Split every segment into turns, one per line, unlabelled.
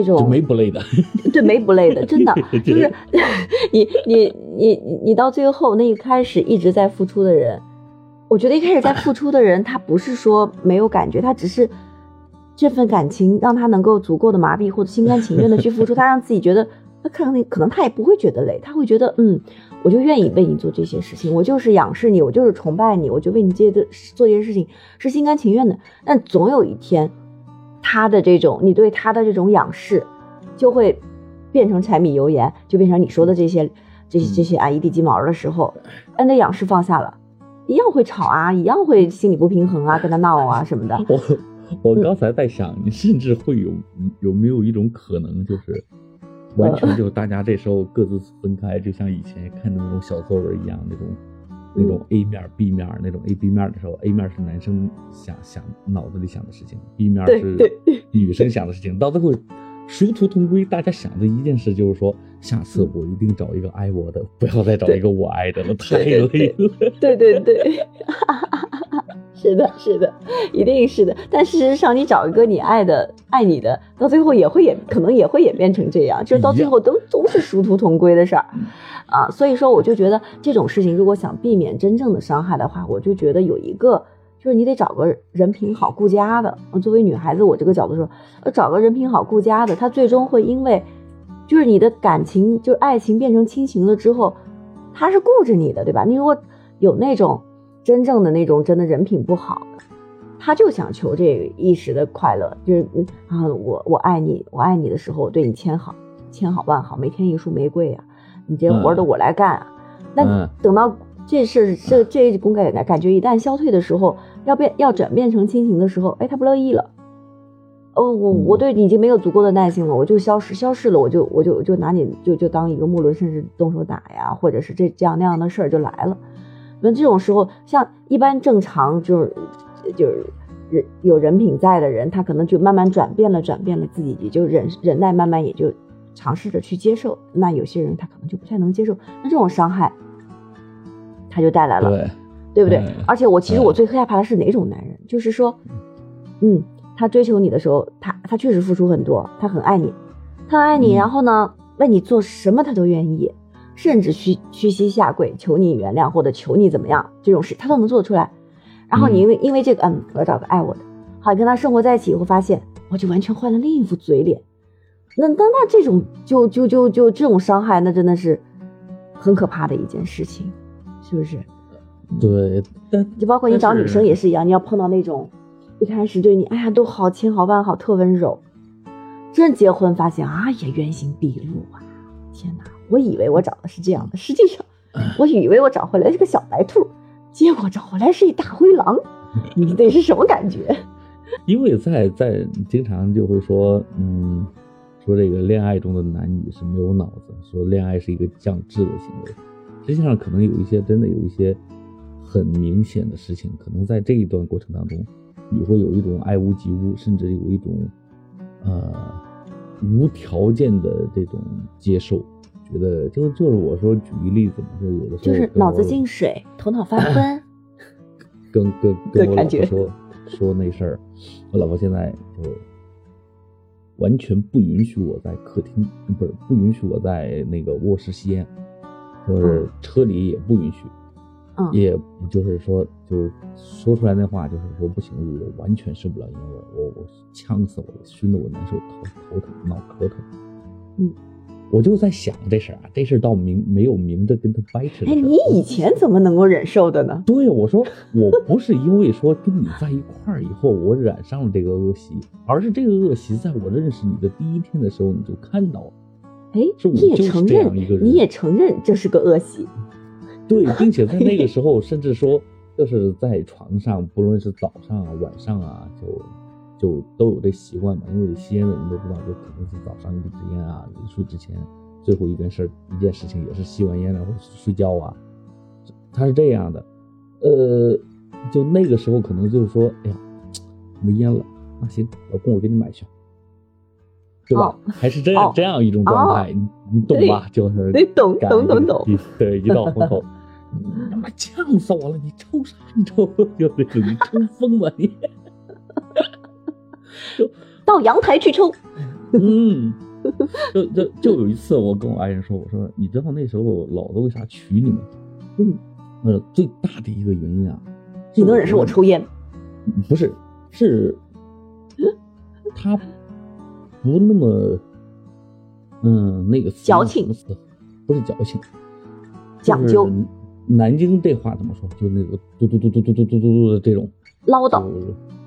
这种
没不累的，
对，没不累的，真的。就是 你你你你到最后那一开始一直在付出的人，我觉得一开始在付出的人，他不是说没有感觉，他只是这份感情让他能够足够的麻痹或者心甘情愿的去付出，他让自己觉得，他可能可能他也不会觉得累，他会觉得嗯，我就愿意为你做这些事情，我就是仰视你，我就是崇拜你，我就为你接的做这些事情是心甘情愿的，但总有一天。他的这种，你对他的这种仰视，就会变成柴米油盐，就变成你说的这些、这些、这些啊一地鸡毛的时候，哎，那仰视放下了，一样会吵啊，一样会心理不平衡啊，跟他闹啊 什么的。
我我刚才在想，你甚至会有有没有一种可能，就是完全就大家这时候各自分开，就像以前看的那种小作文一样那种。那种 A 面 B 面那种 A B 面的时候，A 面是男生想想脑子里想的事情，B 面是 女生想的事情，到最后殊途同归。大家想的一件事就是说，下次我一定找一个爱我的，不要再找一个我爱的了，太累了。
对对对，是的，是的，一定是的。但事实上，你找一个你爱的、爱你的，到最后也会演，可能也会演变成这样，就是到最后都都是殊途同归的事儿。啊，所以说我就觉得这种事情，如果想避免真正的伤害的话，我就觉得有一个，就是你得找个人品好、顾家的。作为女孩子，我这个角度说，找个人品好、顾家的，他最终会因为，就是你的感情，就是爱情变成亲情了之后，他是顾着你的，对吧？你如果有那种真正的那种真的人品不好的，他就想求这一时的快乐，就是啊，我我爱你，我爱你的时候，我对你千好千好万好，每天一束玫瑰啊。你这活都我来干啊，那等到这事这这一种感感觉一旦消退的时候，要变要转变成亲情的时候，哎，他不乐意了。哦，我我对你已经没有足够的耐心了，我就消失消失了，我就我就就拿你就就当一个木轮，甚至动手打呀，或者是这这样那样的事儿就来了。那这种时候，像一般正常就是就是人有人品在的人，他可能就慢慢转变了，转变了自己也就忍忍耐，慢慢也就。尝试着去接受，那有些人他可能就不太能接受，那这种伤害，他就带来了，
对，
对不对？而且我其实我最害怕的是哪种男人，就是说，嗯，他追求你的时候，他他确实付出很多，他很爱你，他爱你，然后呢，为你做什么他都愿意，甚至屈屈膝下跪求你原谅或者求你怎么样，这种事他都能做得出来。然后你因为因为这个，嗯，我要找个爱我的，好，跟他生活在一起以后，发现我就完全换了另一副嘴脸。那那那这种就就就就这种伤害，那真的是很可怕的一件事情，是不是？
对，
就包括你找女生也是一样，你要碰到那种一开始对你哎呀都好千好万好特温柔，真结婚发现啊也原形毕露啊！天哪，我以为我找的是这样的，实际上我以为我找回来是个小白兔，结果找回来是一大灰狼，你得是什么感觉？
因为在在经常就会说嗯。说这个恋爱中的男女是没有脑子，说恋爱是一个降智的行为。实际上，可能有一些真的有一些很明显的事情，可能在这一段过程当中，你会有一种爱屋及乌，甚至有一种呃无条件的这种接受，觉得就就是我说举个例子嘛，就有的时候
就是脑子进水，头脑发 昏，
跟跟跟我老婆说说那事儿，我老婆现在就。完全不允许我在客厅，不是不允许我在那个卧室吸烟，就是车里也不允许，
嗯，
也就是说，就是说出来那话，就是说不行，我完全受不了烟味，我我呛死我了，熏得我难受，头头疼，脑壳疼，
嗯。
我就在想这事儿啊，这事儿倒明没有明着跟他掰扯。
哎，你以前怎么能够忍受的呢？
对，我说我不是因为说跟你在一块儿以后我染上了这个恶习，而是这个恶习在我认识你的第一天的时候你就看到了。
哎，你也承认，你也承认这是个恶习。
对，并且在那个时候，甚至说就是在床上，不论是早上啊、晚上啊，就。就都有这习惯嘛，因为吸烟的人都知道，就可能是早上一支烟啊，临睡之前最后一件事一件事情也是吸完烟然后睡觉啊，他是这样的，呃，就那个时候可能就是说，哎呀，没烟了，那行，老公我给你买去，对吧？还是这样这样一种状态，你你懂吧？就是
得懂懂懂懂，
对，一到风口，他妈呛死我了！你抽啥？你抽？就这种，你抽风吧你。
就到阳台去抽，
嗯，就就就有一次，我跟我爱人说，我说你知道那时候老子为啥娶你吗？嗯，呃，最大的一个原因啊，
你能忍受我抽烟？
不是，是 他不那么，嗯，那个
矫情，
不是矫情，
讲究。
南京这话怎么说？就那个嘟嘟嘟嘟嘟嘟嘟嘟的这种
唠叨。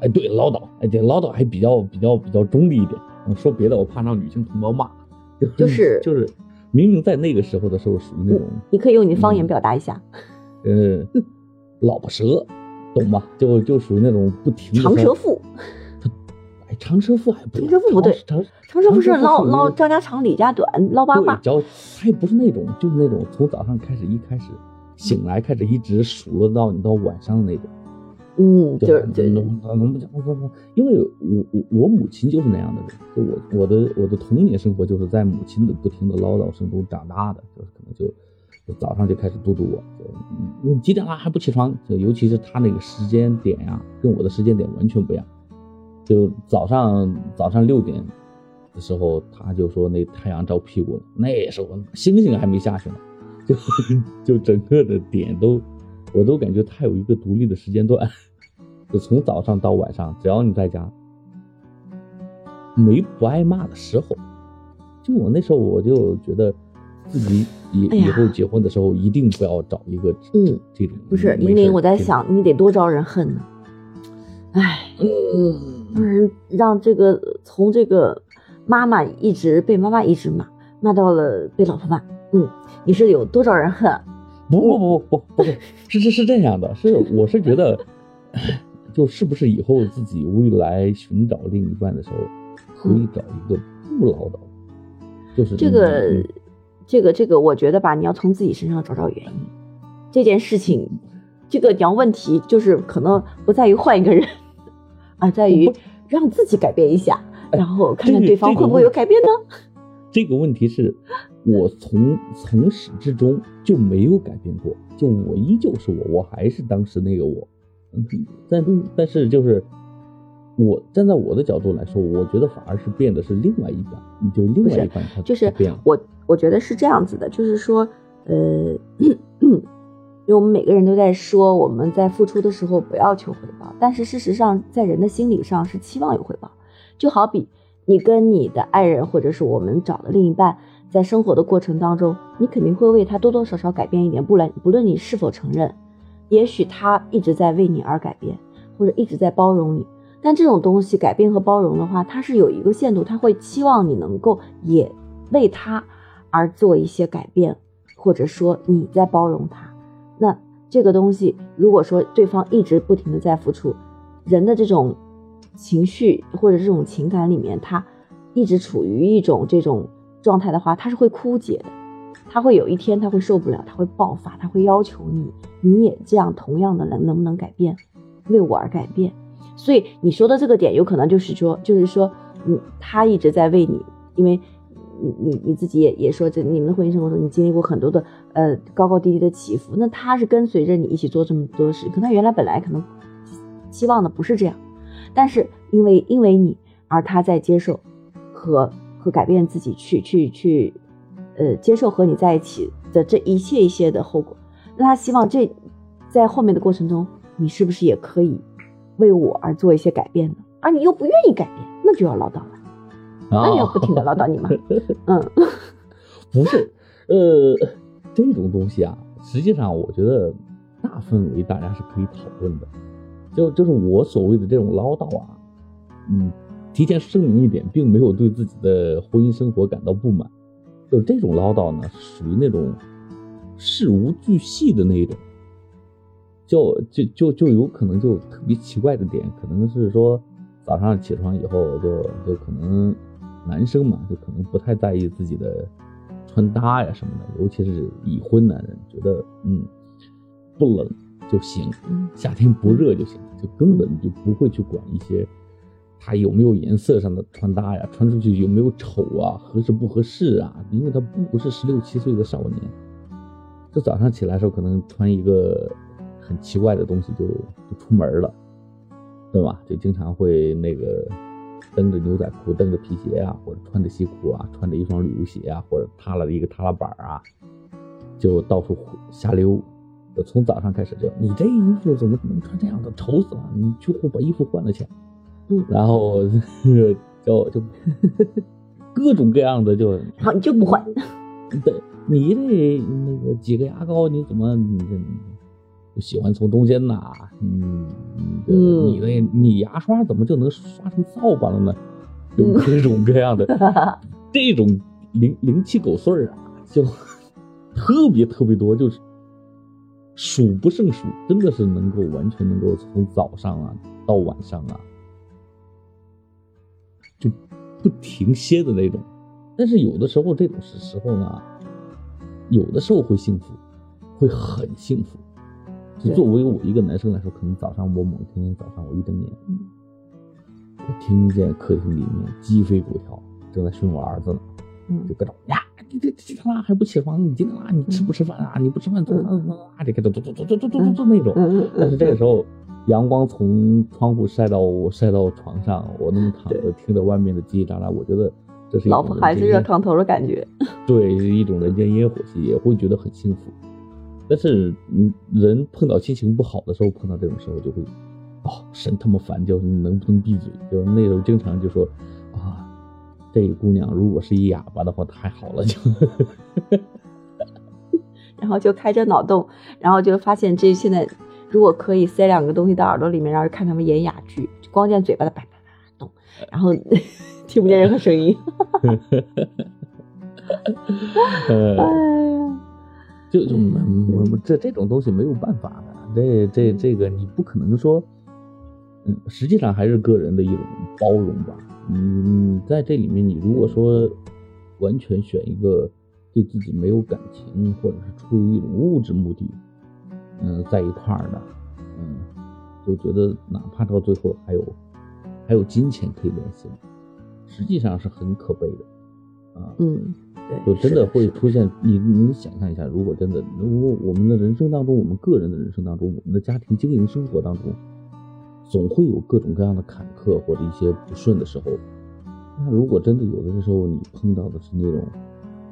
哎，对，唠叨。哎，对唠叨还比较比较比较中立一点。说别的，我怕让女性同胞骂。
就是
就是，明明在那个时候的时候属于那种，
你可以用你的方言表达一下。
呃，老婆舌，懂吧？就就属于那种不停。
长舌妇。
哎，长舌妇还不
长舌妇不对，
长
长舌妇是唠唠张家长李家短，唠八卦。
叫他也不是那种，就是那种从早上开始一开始。醒来开始一直数落到你到晚上的那种，
嗯，就是
能能能不讲因为我我我母亲就是那样的人，就我我的我的童年生活就是在母亲的不停的唠叨声中长大的，就是可能就就早上就开始嘟嘟我，你几点了还不起床？就尤其是他那个时间点呀，跟我的时间点完全不一样，就早上早上六点的时候，他就说那太阳照屁股了，那时候星星还没下去呢。就 就整个的点都，我都感觉他有一个独立的时间段，就从早上到晚上，只要你在家，没不挨骂的时候。就我那时候我就觉得，自己以以后结婚的时候一定不要找一个嗯这种
不是玲玲我在想你得多招人恨呢，哎，让人让这个从这个妈妈一直被妈妈一直骂骂到了被老婆骂，嗯。你是有多招人恨？
不不不不不不是是是是这样的，是我是觉得，就是不是以后自己未来寻找另一半的时候，可以找一个不唠叨，就是
这个这个这个，我觉得吧，你要从自己身上找找原因。这件事情，这个你要问题就是可能不在于换一个人，而在于让自己改变一下，然后看看对方会不会有改变呢？
这个问题是。我从从始至终就没有改变过，就我依旧是我，我还是当时那个我。嗯，但但是就是我站在我的角度来说，我觉得反而是变的是另外一半，就另外一半他
就是。我我觉得是这样子的，就是说，呃，因为我们每个人都在说我们在付出的时候不要求回报，但是事实上在人的心理上是期望有回报。就好比你跟你的爱人，或者是我们找的另一半。在生活的过程当中，你肯定会为他多多少少改变一点，不论不论你是否承认，也许他一直在为你而改变，或者一直在包容你。但这种东西改变和包容的话，它是有一个限度，他会期望你能够也为他而做一些改变，或者说你在包容他。那这个东西，如果说对方一直不停的在付出，人的这种情绪或者这种情感里面，他一直处于一种这种。状态的话，他是会枯竭的，他会有一天他会受不了，他会爆发，他会要求你，你也这样同样的能能不能改变，为我而改变。所以你说的这个点，有可能就是说，就是说，嗯，他一直在为你，因为你你你自己也也说，这你们的婚姻生活中，你经历过很多的呃高高低低的起伏，那他是跟随着你一起做这么多事，可能原来本来可能期望的不是这样，但是因为因为你而他在接受和。和改变自己，去去去，呃，接受和你在一起的这一切一切的后果。那他希望这在后面的过程中，你是不是也可以为我而做一些改变呢？而你又不愿意改变，那就要唠叨了。那你要不停的唠叨你吗？嗯，
不是，呃，这种东西啊，实际上我觉得大氛围大家是可以讨论的。就就是我所谓的这种唠叨啊，嗯。提前声明一点，并没有对自己的婚姻生活感到不满，就是这种唠叨呢，属于那种事无巨细的那一种，就就就就有可能就特别奇怪的点，可能是说早上起床以后，就就可能男生嘛，就可能不太在意自己的穿搭呀什么的，尤其是已婚男人，觉得嗯不冷就行，夏天不热就行，就根本就不会去管一些。他有没有颜色上的穿搭呀？穿出去有没有丑啊？合适不合适啊？因为他不是十六七岁的少年，就早上起来的时候可能穿一个很奇怪的东西就就出门了，对吧？就经常会那个蹬着牛仔裤，蹬着皮鞋啊，或者穿着西裤啊，穿着一双旅游鞋啊，或者踏了一个踏拉板啊，就到处瞎溜。从早上开始就，你这衣服怎么能穿这样的，丑死了！你去把衣服换了去。
嗯，
然后就 就各种各样的就，
然后你就不换。
对，你这那个几个牙膏，你怎么你这喜欢从中间拿？嗯嗯，你那你牙刷怎么就能刷成扫把了呢？有各种各样的 这种灵灵气狗碎儿啊，就特别特别多，就是数不胜数，真的是能够完全能够从早上啊到晚上啊。就不停歇的那种，但是有的时候这种时时候呢，有的时候会幸福，会很幸福。就作为我一个男生来说，可能早上我某一天早上我一睁眼，我听见客厅里面鸡飞狗跳，正在训我儿子呢，就各种呀，你这这他妈还不起床？你今天啦，你吃不吃饭啊？你不吃饭怎么怎么啊？这个都都都都都都都那种。但是这个时候。阳光从窗户晒到我晒到床上，我那么躺着听着外面的叽叽喳喳，我觉得这是
老婆孩子热炕头的感觉。
对，一种人间烟火气，也会觉得很幸福。但是，嗯，人碰到心情不好的时候，碰到这种时候就会，哦，神他妈烦，就是你能不能闭嘴？就那时候经常就说，啊，这个姑娘如果是一哑巴的话，太好了，就
然后就开着脑洞，然后就发现这现在。如果可以塞两个东西到耳朵里面，然后看他们演哑剧，光见嘴巴的叭叭叭动，然后 听不见任何声音。
哎呀，就就这这种东西没有办法的，这这这个你不可能说，嗯，实际上还是个人的一种包容吧。嗯，在这里面，你如果说完全选一个对自己没有感情，或者是出于一种物质目的。嗯，在一块儿的，嗯，就觉得哪怕到最后还有还有金钱可以联系，实际上是很可悲的，啊，
嗯，对，
就真的会出现你你想象一下，如果真的如果我们的人生当中，我们个人的人生当中，我们的家庭经营生活当中，总会有各种各样的坎坷或者一些不顺的时候，那如果真的有的时候你碰到的是那种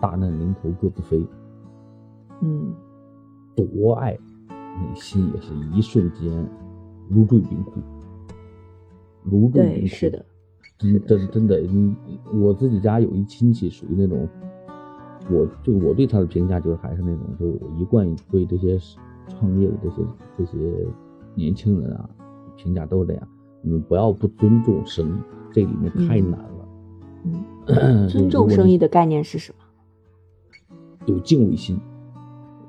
大难临头各自飞，
嗯，
多爱。内心也是一瞬间如坠冰窟，如坠冰窟。
是的，
真真真的，嗯，我自己家有一亲戚属于那种，我就我对他的评价就是还是那种，就是我一贯对这些创业的这些这些年轻人啊，评价都是这样，你们不要不尊重生意，这里面太难了。
嗯，尊重生意的概念是什么？
有敬畏心。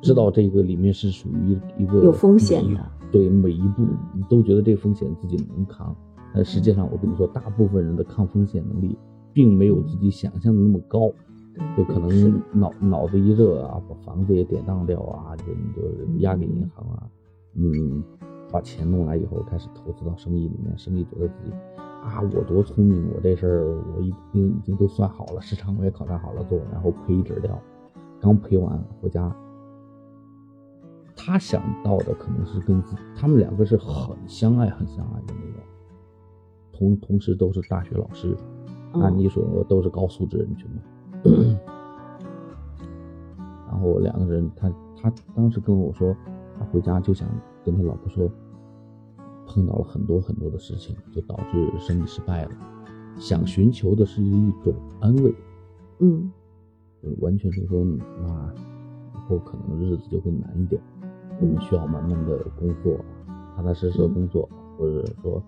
知道这个里面是属于一个
有风险的，
对每一步你都觉得这个风险自己能扛，但实际上我跟你说，大部分人的抗风险能力并没有自己想象的那么高，就可能脑脑子一热啊，把房子也典当掉啊，就就押给银行啊，嗯，把钱弄来以后开始投资到生意里面，生意觉得自己啊我多聪明，我这事儿我已经已经都算好了，市场我也考察好了做，然后赔一纸掉，刚赔完回家。他想到的可能是跟自他们两个是很相爱、很相爱的那种，同同时都是大学老师，按理说都是高素质人群嘛。然后两个人，他他当时跟我说，他回家就想跟他老婆说，碰到了很多很多的事情，就导致生意失败了，想寻求的是一种安慰。
嗯，
完全就说那以后可能日子就会难一点。我们需要慢慢的工作，踏踏实实的工作，或者说，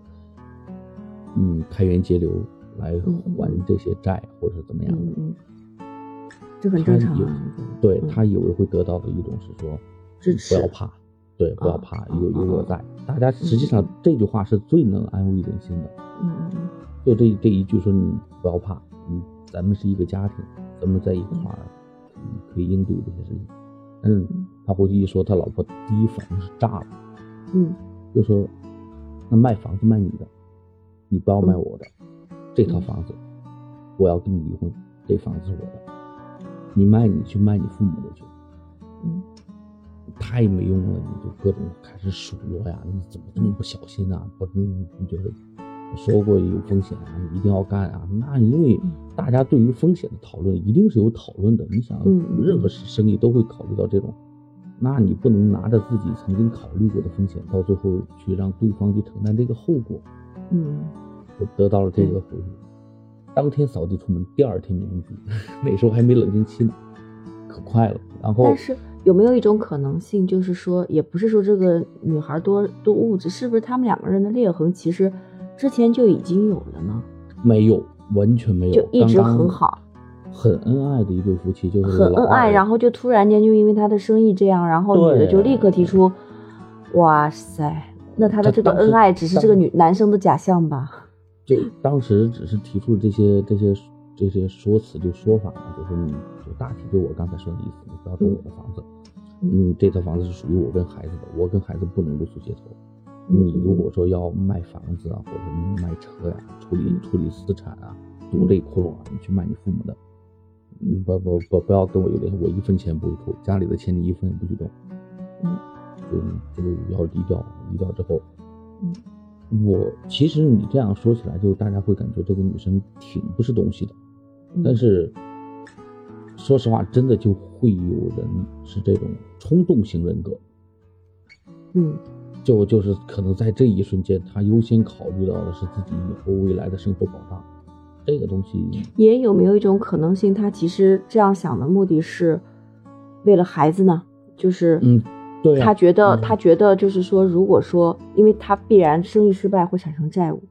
嗯，开源节流来还这些债，或者是怎么样的。
嗯这很正常。
对他以为会得到的一种是说，
支持，
不要怕，对，不要怕，有有我在。大家实际上这句话是最能安慰人心的。
嗯嗯。
就这这一句说你不要怕，嗯，咱们是一个家庭，咱们在一块儿，可以应对这些事情。嗯。他回去一说，他老婆第一反应是炸了，
嗯，
就说：“那卖房子卖你的，你不要卖我的，这套房子我要跟你离婚，这房子是我的，你卖你去卖你父母的去，
嗯，
太没用了，你就各种开始数落呀，你怎么这么不小心啊？不，你就是说过有风险啊，你一定要干啊。那因为大家对于风险的讨论一定是有讨论的。你想，任何生意都会考虑到这种，那你不能拿着自己曾经考虑过的风险，到最后去让对方去承担这个后果。
嗯，
我得到了这个回复。当天扫地出门，第二天民政局，那时候还没冷静期呢，可快了。然后，
但是有没有一种可能性，就是说，也不是说这个女孩多多物质，是不是他们两个人的裂痕其实之前就已经有了呢？
没有，完全没有，
就一直很好，
很恩爱的一对夫妻，就是
很恩爱。然后就突然间就因为他的生意这样，然后女的就立刻提出，哇塞，那他的这个恩爱只是这个女男生的假象吧？
就当时只是提出这些这些这些说辞就说法嘛，就是你就大体就我刚才说的意思，你不要动我的房子，嗯，这套房子是属于我跟孩子的，我跟孩子不能露宿街头。你如果说要卖房子啊，或者卖车呀，处理处理资产啊，堵这窟窿啊，你去卖你父母的，嗯，不不不不要跟我有联系，我一分钱不会出，家里的钱你一分也不许动，
嗯，
就就要离掉，离掉之后，嗯。我其实你这样说起来，就大家会感觉这个女生挺不是东西的，但是说实话，真的就会有人是这种冲动型人格，
嗯，
就就是可能在这一瞬间，他优先考虑到的是自己以后未来的生活保障，这个东西
也有没有一种可能性，他其实这样想的目的是为了孩子呢？就是
嗯。
对他觉得，他觉得就是说，如果说，因为他必然生意失败会产生债务，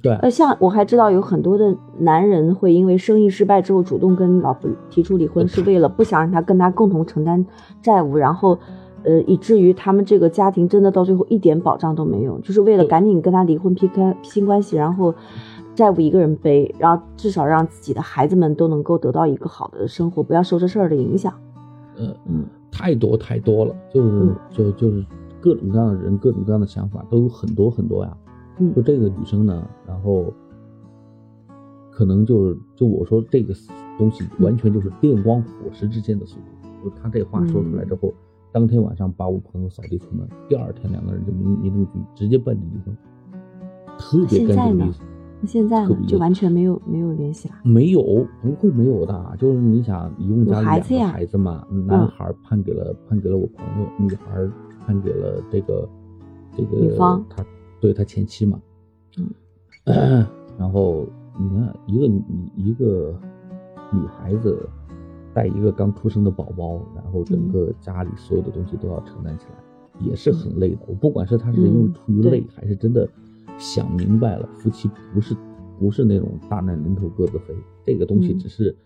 对。
呃，像我还知道有很多的男人会因为生意失败之后主动跟老婆提出离婚，是为了不想让他跟他共同承担债务，然后，呃，以至于他们这个家庭真的到最后一点保障都没有，就是为了赶紧跟他离婚劈开新关系，然后债务一个人背，然后至少让自己的孩子们都能够得到一个好的生活，不要受这事儿的影响。
嗯嗯。太多太多了，就是就就是各种各样的人，各种各样的想法都有很多很多呀。
嗯，
就这个女生呢，然后可能就是就我说这个东西完全就是电光火石之间的速度。就她这话说出来之后，当天晚上把我朋友扫地出门，第二天两个人就民民政局直接办理离婚，特别干净利索。
那现在呢？就完全没有没有联系了？
没有，不会没有的。就是你想，一共家里两个孩子嘛，男孩判给了判给了我朋友，女孩判给了这个这个
女方，
他对他前妻嘛。
嗯。
然后你看，一个一个女孩子带一个刚出生的宝宝，然后整个家里所有的东西都要承担起来，也是很累的。我不管是他是因为出于累，还是真的。想明白了，夫妻不是不是那种大难临头各自飞，这个东西只是，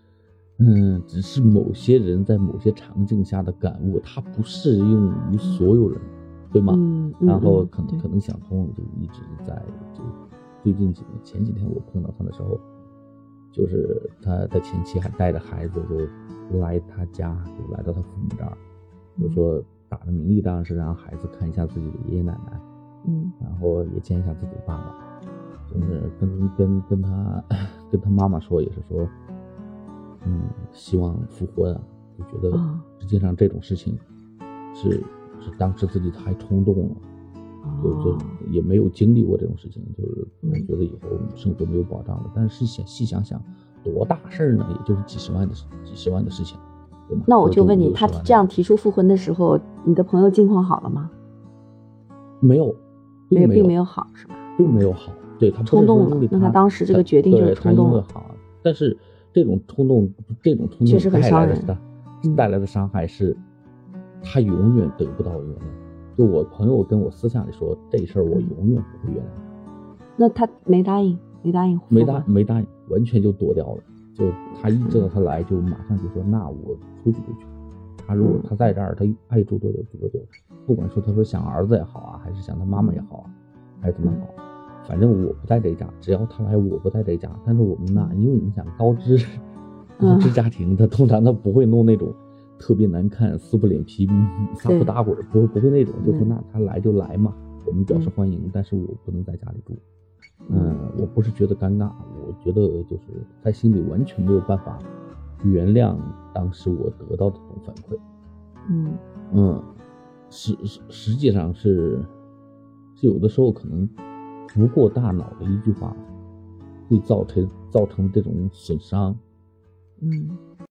嗯，只是某些人在某些场景下的感悟，它不适用于所有人，对吗？
嗯
然后可能可能想通了，就一直在就最近几年，前几天我碰到他的时候，就是他他前妻还带着孩子就来他家，就来到他父母这儿，就说打着名义当然是让孩子看一下自己的爷爷奶奶。
嗯，
然后也见一下自己的爸爸，就是跟跟跟他 跟他妈妈说，也是说，嗯，希望复婚啊，就觉得实际上这种事情是是当时自己太冲动了，就就也没有经历过这种事情，就是觉得以后生活没有保障了。但是想细想想，多大事儿呢？也就是几十万的几十万的事情，对吧？
那我就问你，他这样提出复婚的时候，你的朋友境况好了吗？
没有。
没
有，并
没有好，是吧？
并没有好，对他
冲动了。那他当时这个决定就是冲动
了。好，但是这种冲动，这种冲动带来的带来的伤害是，他永远得不到原谅。就我朋友跟我私下里说，这事儿我永远不会原谅。
那他没答应，没答应，
没答，没答应，完全就躲掉了。就他一知道他来，就马上就说：“那我出去就去。”他如果他在这儿，他爱住多久住多久，不管说他说想儿子也好啊，还是想他妈妈也好啊，还是怎么好，反正我不在这家，只要他来，我不在这家。但是我们呢，因为你想高知高知家庭，他通常他不会弄那种特别难看、撕破脸皮、撒泼打滚，不不会那种，就说那他来就来嘛，我们表示欢迎，但是我不能在家里住。嗯，我不是觉得尴尬，我觉得就是在心里完全没有办法。原谅当时我得到的这种反馈，
嗯
嗯，实实实实际上是是有的时候可能不过大脑的一句话，会造成造成这种损伤。
嗯